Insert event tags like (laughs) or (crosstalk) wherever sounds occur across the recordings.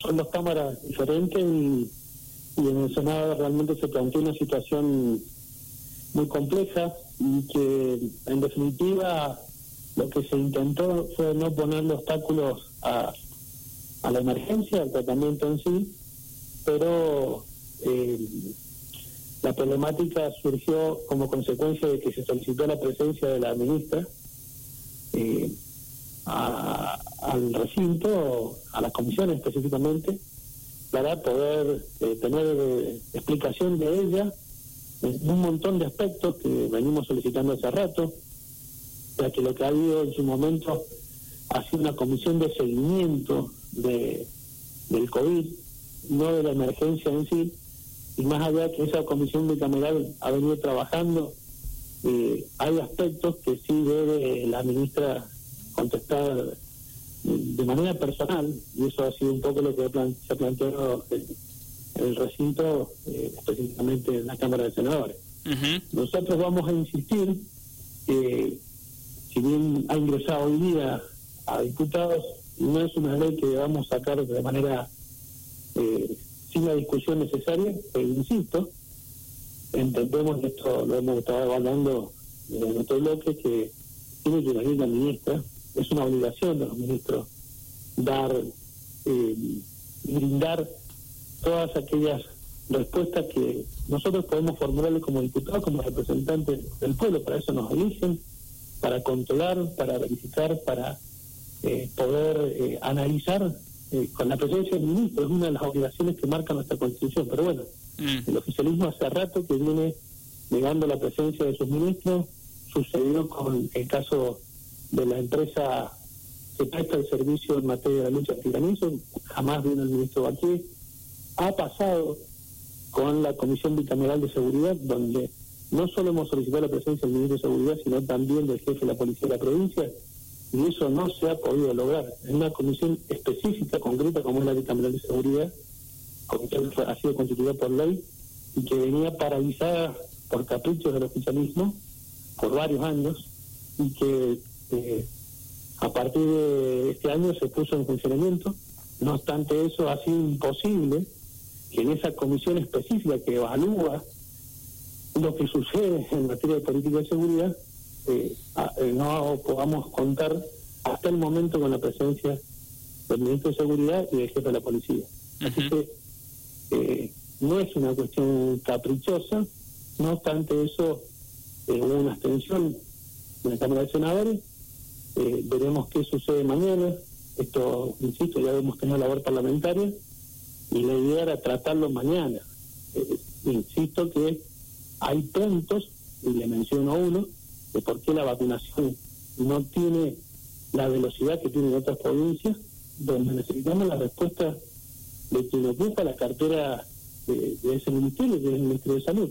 son dos cámaras diferentes y, y en el Senado realmente se planteó una situación muy compleja y que en definitiva lo que se intentó fue no ponerle obstáculos a, la emergencia, al tratamiento en sí, pero eh, la problemática surgió como consecuencia de que se solicitó la presencia de la ministra eh, al recinto, a la comisión específicamente, para poder eh, tener explicación de ella en un montón de aspectos que venimos solicitando hace rato, ya que lo que ha habido en su momento ha sido una comisión de seguimiento de, del COVID, no de la emergencia en sí, y más allá que esa comisión bicameral ha venido trabajando, eh, hay aspectos que sí debe la ministra contestar de manera personal, y eso ha sido un poco lo que se ha planteado en el recinto, eh, específicamente en la Cámara de Senadores. Nosotros vamos a insistir que, si bien ha ingresado hoy día a diputados, no es una ley que debamos sacar de manera eh, sin la discusión necesaria, pero insisto, entendemos esto lo hemos estado evaluando en otro bloque, que tiene que venir la ministra, es una obligación de los ministros dar, eh, brindar todas aquellas respuestas que nosotros podemos formularle como diputados, como representantes del pueblo, para eso nos eligen, para controlar, para verificar, para eh, poder eh, analizar eh, con la presencia del ministro, es una de las obligaciones que marca nuestra constitución, pero bueno, mm. el oficialismo hace rato que viene negando la presencia de sus ministros, sucedió con el caso de la empresa que presta el servicio en materia de lucha antigranizo, jamás vino el ministro aquí, ha pasado con la Comisión Bicameral de Seguridad, donde no solo hemos solicitado la presencia del ministro de Seguridad, sino también del jefe de la Policía de la provincia, y eso no se ha podido lograr. En una comisión específica, concreta, como es la Bicameral de Seguridad, que ha sido constituida por ley y que venía paralizada por caprichos del oficialismo por varios años y que eh, a partir de este año se puso en funcionamiento. No obstante eso, ha sido imposible que en esa comisión específica que evalúa lo que sucede en materia de política de seguridad, eh, eh, no podamos contar hasta el momento con la presencia del ministro de Seguridad y del jefe de la policía. Así que eh, no es una cuestión caprichosa, no obstante eso, hubo una abstención en la Cámara de Senadores, veremos qué sucede mañana, esto, insisto, ya hemos tenido labor parlamentaria, y la idea era tratarlo mañana. insisto que hay puntos, y le menciono uno, de por qué la vacunación no tiene la velocidad que tiene en otras provincias, donde necesitamos la respuesta de quien ocupa la cartera de, ese ministerio, que es el Ministerio de Salud.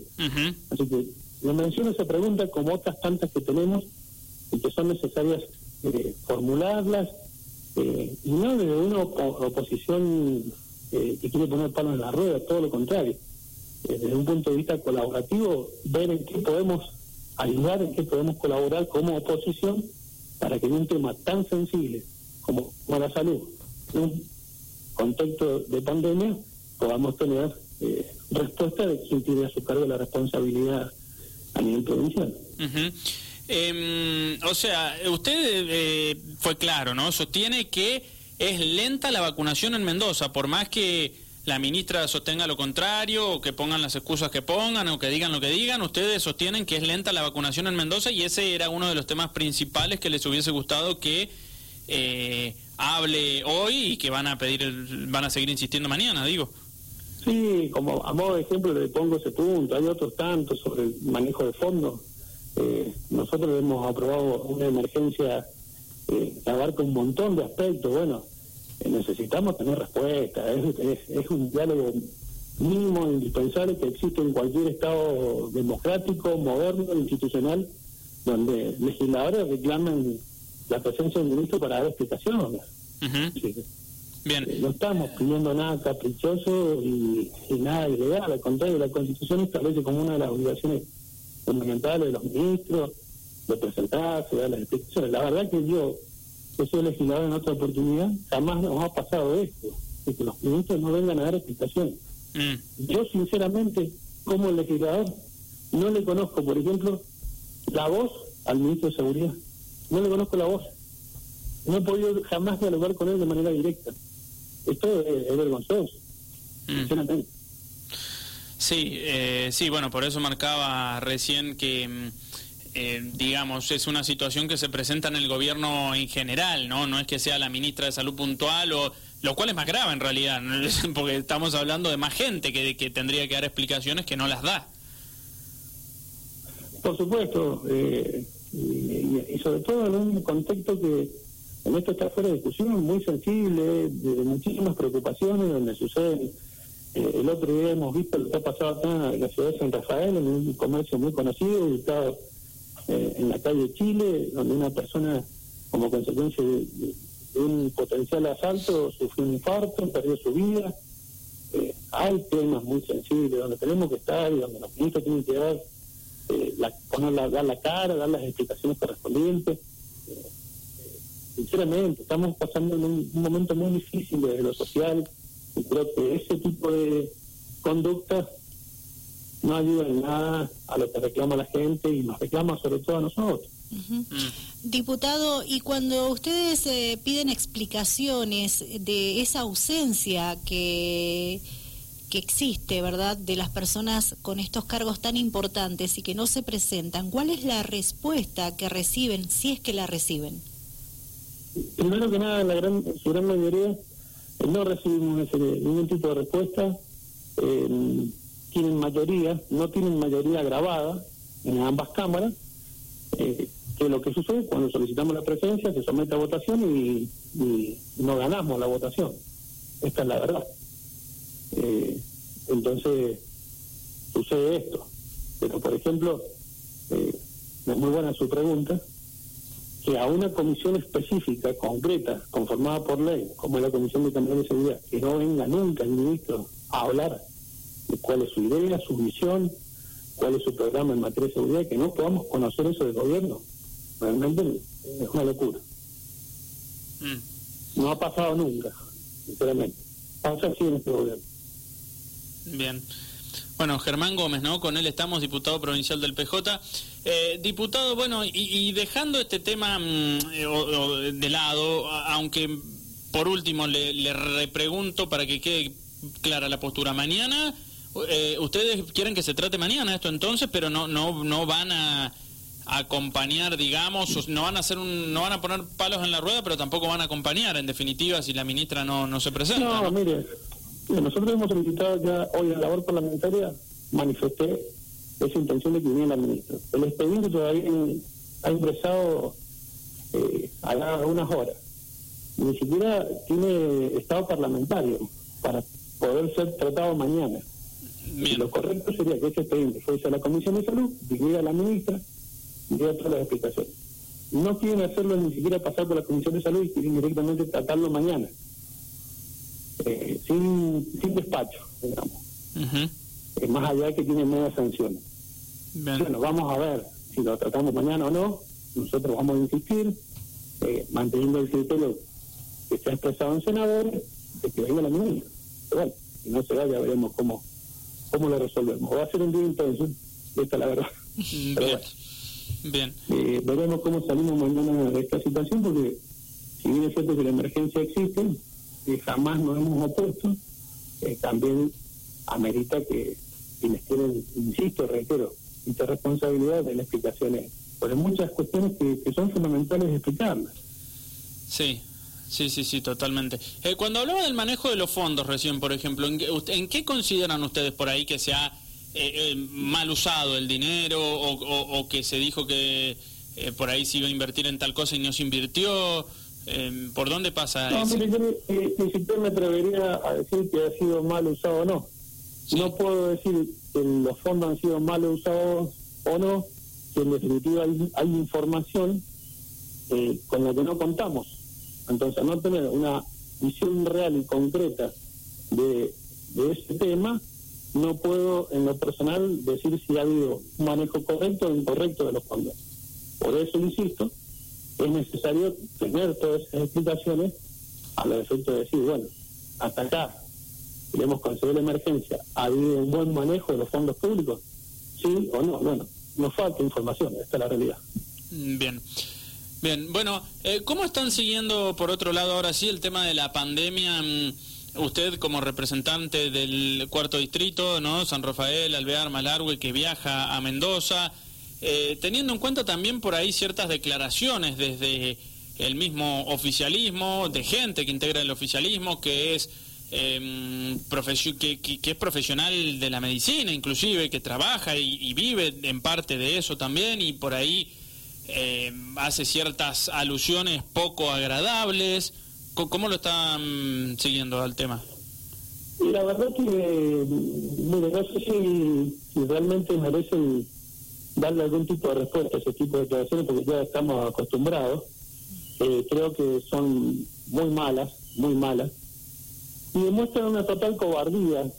Así que le menciono esa pregunta como otras tantas que tenemos y que son necesarias eh, formularlas, eh, y no desde una oposición eh, que quiere poner palo en la rueda, todo lo contrario. desde un punto de vista colaborativo, ver en qué podemos ayudar en que podemos colaborar como oposición para que en un tema tan sensible como la salud, en un contexto de pandemia, podamos tener eh, respuesta de quien tiene a su cargo la responsabilidad a nivel provincial. Em, o sea, usted eh, fue claro, ¿no? Sostiene que es lenta la vacunación en Mendoza, por más que la ministra sostenga lo contrario, o que pongan las excusas que pongan, o que digan lo que digan, ustedes sostienen que es lenta la vacunación en Mendoza y ese era uno de los temas principales que les hubiese gustado que eh, hable hoy y que van a pedir, van a seguir insistiendo mañana, digo. Sí, como a modo de ejemplo le pongo ese punto, hay otros tantos sobre el manejo de fondos. Eh, nosotros hemos aprobado una emergencia eh, que abarca un montón de aspectos, bueno, necesitamos tener respuesta. Es, un diálogo mínimo, indispensable que existe en cualquier Estado democrático, moderno, institucional, donde legisladores reclaman la presencia del ministro para dar explicaciones. Bien. Eh, no estamos pidiendo nada caprichoso y, nada ilegal, al contrario, la Constitución establece como una de las obligaciones fundamentales de los ministros de presentarse, dar las explicaciones. La verdad que yo yo soy legislador en otra oportunidad, jamás nos ha pasado esto. de que los ministros no vengan a dar explicaciones. Mm. Yo, sinceramente, como legislador, no le conozco, por ejemplo, la voz al ministro de Seguridad. No le conozco la voz. No he podido jamás dialogar con él de manera directa. Esto es, vergonzoso, mm. sinceramente. Sí, eh, sí, bueno, por eso marcaba recién que, mm, eh, digamos, es una situación que se presenta en el gobierno en general, ¿no? No es que sea la ministra de Salud puntual o lo cual es más grave en realidad, (laughs) porque estamos hablando de más gente que, que tendría que dar explicaciones que no las da. Por supuesto, eh, y, sobre todo en un contexto que en esto está fuera de discusión, muy sensible, de muchísimas preocupaciones, donde suceden. Eh, el otro día hemos visto lo que ha pasado acá en la ciudad de San Rafael, en un comercio muy conocido, ubicado eh, en la calle Chile, donde una persona, como consecuencia de, un potencial asalto, sufrió un infarto, perdió su vida. hay temas muy sensibles donde tenemos que estar y donde los ministros tienen que dar eh, la, dar la cara, dar las explicaciones correspondientes. Eh, sinceramente, estamos pasando en un, momento muy difícil de lo social y creo que ese tipo de conducta no ayuda en nada a lo que reclama la gente y nos reclama sobre todo a nosotros. Diputado, y cuando ustedes eh, piden explicaciones de esa ausencia que que existe, ¿verdad?, de las personas con estos cargos tan importantes y que no se presentan, ¿cuál es la respuesta que reciben, si es que la reciben? Primero que nada, la gran, su gran mayoría no recibimos ningún tipo de respuesta. Eh, tienen mayoría, no tienen mayoría grabada en ambas cámaras. Eh, que lo que sucede cuando solicitamos la presencia se somete a votación y no ganamos la votación. Esta es la verdad. Eh, entonces, sucede esto. Pero, por ejemplo, eh, es muy buena su pregunta, que a una comisión específica, concreta, conformada por ley, como es la Comisión de Cambiar de Seguridad, que no venga nunca el ministro a hablar de cuál es su idea, su visión, cuál es su programa en materia de seguridad, que no podamos conocer eso del gobierno, realmente es una locura. Mm. No ha pasado nunca, sinceramente. Pasa así en este gobierno. Bien. Bueno, Germán Gómez, ¿no? Con él estamos, diputado provincial del PJ. Eh, diputado, bueno, y, dejando este tema mm, eh, de lado, aunque por último le, repregunto para que quede clara la postura. Mañana, eh, ustedes quieren que se trate mañana esto entonces, pero no, no, no van a acompañar, digamos, no van a hacer un, no van a poner palos en la rueda, pero tampoco van a acompañar, en definitiva, si la ministra no, no se presenta. no, mire, nosotros hemos solicitado ya hoy en la labor parlamentaria, manifesté esa intención de que viniera la ministra. El expediente todavía ha ingresado eh, a unas horas. Ni siquiera tiene estado parlamentario para poder ser tratado mañana. lo correcto sería que ese expediente fuese a la Comisión de Salud, viniera a la ministra y diera todas las explicaciones. No quieren hacerlo ni siquiera pasar por la Comisión de Salud y quieren directamente tratarlo mañana. Eh, sin, sin despacho, digamos. más allá de que tiene media sanciones. Bueno, vamos a ver si lo tratamos mañana o no. Nosotros vamos a insistir, eh, manteniendo el criterio que se ha expresado en senadores, de que venga la ministra. bueno, si no se da, ya veremos cómo, cómo lo resolvemos. Va a ser un día intenso, esta es la verdad. (laughs) Bien. Bien. Eh, veremos cómo salimos mañana de esta situación, porque si bien es cierto que la emergencia existe, que jamás nos hemos opuesto, eh, también amerita que quienes tienen, insisto, reitero, esta responsabilidad de las explicaciones, porque muchas cuestiones que, son fundamentales explicarlas. Sí, Sí, sí, sí, totalmente. Eh, cuando hablaba del manejo de los fondos recién, por ejemplo, ¿en qué, consideran ustedes por ahí que se ha eh, mal usado el dinero o, que se dijo que por ahí se iba a invertir en tal cosa y no se invirtió? Eh, ¿Por dónde pasa no? Mire, yo ni, siquiera me atrevería a decir que ha sido mal usado o no. No puedo decir que los fondos han sido mal usados o no, que en definitiva hay, información eh, con la que no contamos. Entonces, no tener una visión real y concreta de, de ese tema, no puedo en lo personal decir si ha habido un manejo correcto o incorrecto de los fondos. Por eso insisto es necesario tener todas esas explicaciones a los efectos de decir, bueno, hasta acá le hemos conseguido la emergencia, ¿ha habido un buen manejo de los fondos públicos? ¿Sí o no? Bueno, nos falta información, esta es la realidad. Bien. Bien, bueno, eh, ¿cómo están siguiendo, por otro lado, ahora sí, el tema de la pandemia? Mm, usted como representante del cuarto distrito, ¿no? San Rafael, Alvear, Malargüe, que viaja a Mendoza, eh, teniendo en cuenta también por ahí ciertas declaraciones desde el mismo oficialismo, de gente que integra el oficialismo, que es eh, que, es profesional de la medicina inclusive, que trabaja y, vive en parte de eso también y por ahí eh, hace ciertas alusiones poco agradables. ¿Cómo lo están siguiendo al tema? La verdad que, mire, no sé si, realmente merecen darle algún tipo de respuesta a ese tipo de declaraciones porque ya estamos acostumbrados. Eh, creo que son muy malas, muy malas y demuestran una total cobardía,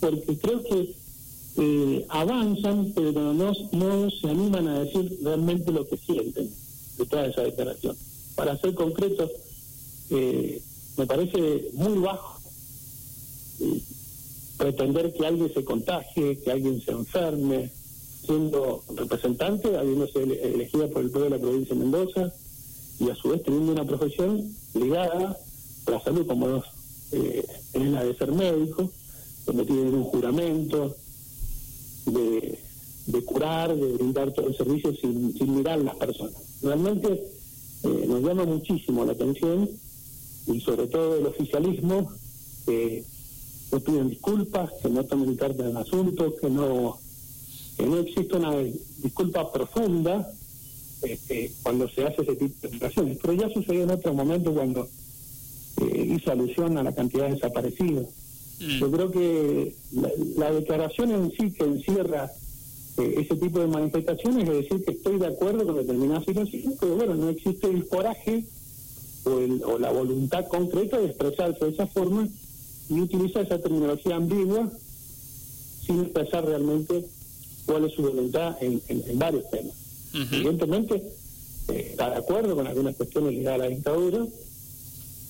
porque creo que eh, avanzan, pero no, no se animan a decir realmente lo que sienten detrás de esa declaración. Para ser concreto, eh, me parece muy bajo eh, pretender que alguien se contagie, que alguien se enferme, siendo representante, habiéndose elegida por el pueblo de la provincia de Mendoza, y a su vez teniendo una profesión ligada a la salud como los eh, es la de ser médico, donde tienen un juramento de, curar, de brindar todo el servicio sin, mirar a las personas. Realmente eh, nos llama muchísimo la atención y sobre todo el oficialismo que no piden disculpas, que no tomen cartas en el asunto, que no, no existe una disculpa profunda este, cuando se hace ese tipo de declaraciones. Pero ya sucedió en otro momento cuando hizo alusión a la cantidad de desaparecidos. Mm. Yo creo que la, declaración en sí que encierra eh, ese tipo de manifestaciones es decir que estoy de acuerdo con determinada situación, pero bueno, no existe el coraje o, el, o la voluntad concreta de expresarse de esa forma y utiliza esa terminología ambigua sin expresar realmente cuál es su voluntad en, varios temas. Evidentemente, eh, está de acuerdo con algunas cuestiones ligadas a la dictadura,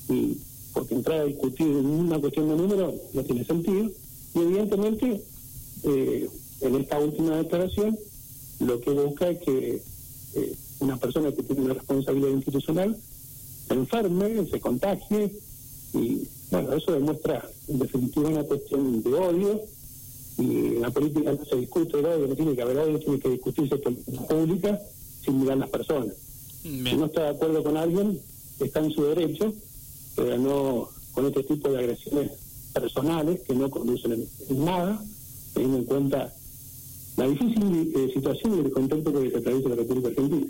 y porque entrar a discutir una cuestión de número no tiene sentido. Y evidentemente, eh, en esta última declaración, lo que busca es que eh, una persona que tiene una responsabilidad institucional se enferme, se contagie, y bueno, eso demuestra en definitiva una cuestión de odio, y la política no se discute el odio, no tiene que haber odio, tiene que discutirse política pública sin mirar las personas. Si no está de acuerdo con alguien, está en su derecho, pero no con este tipo de agresiones personales que no conducen en nada, teniendo en cuenta la difícil eh, situación y el contexto que atraviesa la República Argentina.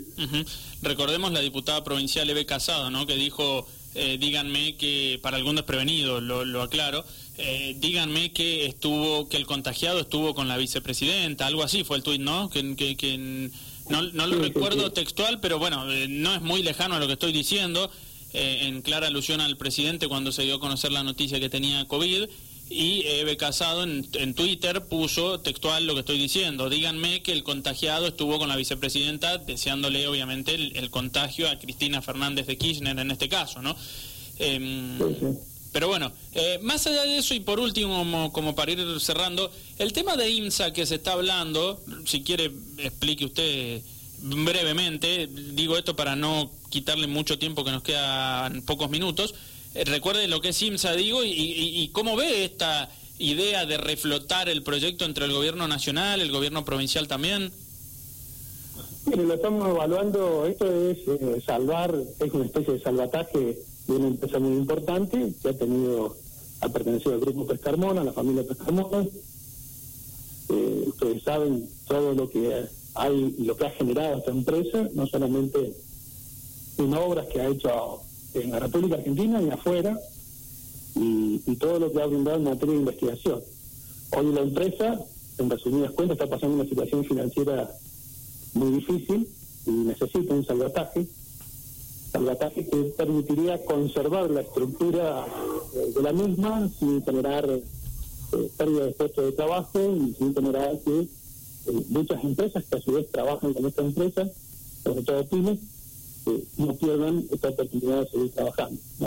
Recordemos la diputada provincial Eve Casado, ¿no? que dijo, eh, díganme que, para algún desprevenido, lo, lo aclaro, eh, díganme que estuvo que el contagiado estuvo con la vicepresidenta, algo así fue el tuit, ¿no? Que, que, no, no lo recuerdo textual, pero bueno, no es muy lejano a lo que estoy diciendo. Eh, en clara alusión al presidente cuando se dio a conocer la noticia que tenía COVID. Y Eve Casado en, Twitter puso textual lo que estoy diciendo. Díganme que el contagiado estuvo con la vicepresidenta, deseándole obviamente el, contagio a Cristina Fernández de Kirchner en este caso, ¿no? Em, pero bueno, eh, más allá de eso y por último, como, como, para ir cerrando, el tema de IMSA que se está hablando, si quiere explique usted brevemente, digo esto para no quitarle mucho tiempo que nos quedan pocos minutos, eh, recuerde lo que es IMSA, digo, y, cómo ve esta idea de reflotar el proyecto entre el gobierno nacional, el gobierno provincial también. Mire, lo estamos evaluando, esto es eh, salvar, es una especie de salvataje de una empresa muy importante que ha tenido, ha pertenecido al grupo Pescarmona, a la familia Pescarmona. Eh, ustedes saben todo lo que hay lo que ha generado esta empresa, no solamente en obras que ha hecho en la República Argentina y afuera, y, todo lo que ha brindado en materia de investigación. Hoy la empresa, en resumidas cuentas, está pasando una situación financiera muy difícil y necesita un salvataje, salvataje que permitiría conservar la estructura de la misma sin generar eh, pérdida de puestos de trabajo y sin generar que eh, muchas empresas que a su vez trabajan con esta empresa, sobre todo pymes, no pierdan esta oportunidad de seguir trabajando.